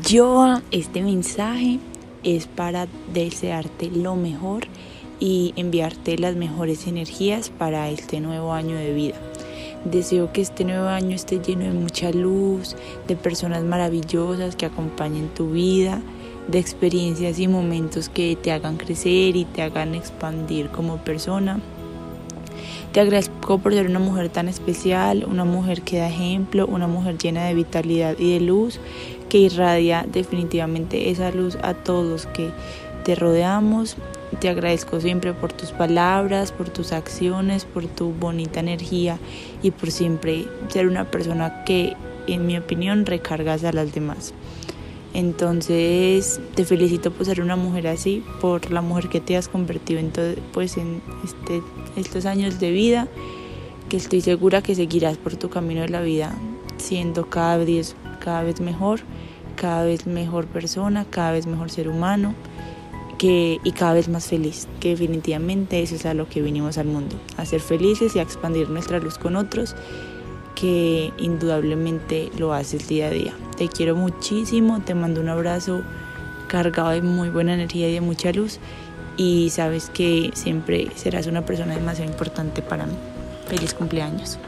Yo, este mensaje es para desearte lo mejor y enviarte las mejores energías para este nuevo año de vida. Deseo que este nuevo año esté lleno de mucha luz, de personas maravillosas que acompañen tu vida, de experiencias y momentos que te hagan crecer y te hagan expandir como persona. Te agradezco por ser una mujer tan especial, una mujer que da ejemplo, una mujer llena de vitalidad y de luz, que irradia definitivamente esa luz a todos los que te rodeamos. Te agradezco siempre por tus palabras, por tus acciones, por tu bonita energía y por siempre ser una persona que, en mi opinión, recargas a las demás. Entonces te felicito por ser una mujer así, por la mujer que te has convertido en, pues, en este, estos años de vida, que estoy segura que seguirás por tu camino de la vida siendo cada vez, cada vez mejor, cada vez mejor persona, cada vez mejor ser humano que, y cada vez más feliz, que definitivamente eso es a lo que vinimos al mundo, a ser felices y a expandir nuestra luz con otros que indudablemente lo haces día a día. Te quiero muchísimo, te mando un abrazo cargado de muy buena energía y de mucha luz y sabes que siempre serás una persona demasiado importante para mí. Feliz cumpleaños.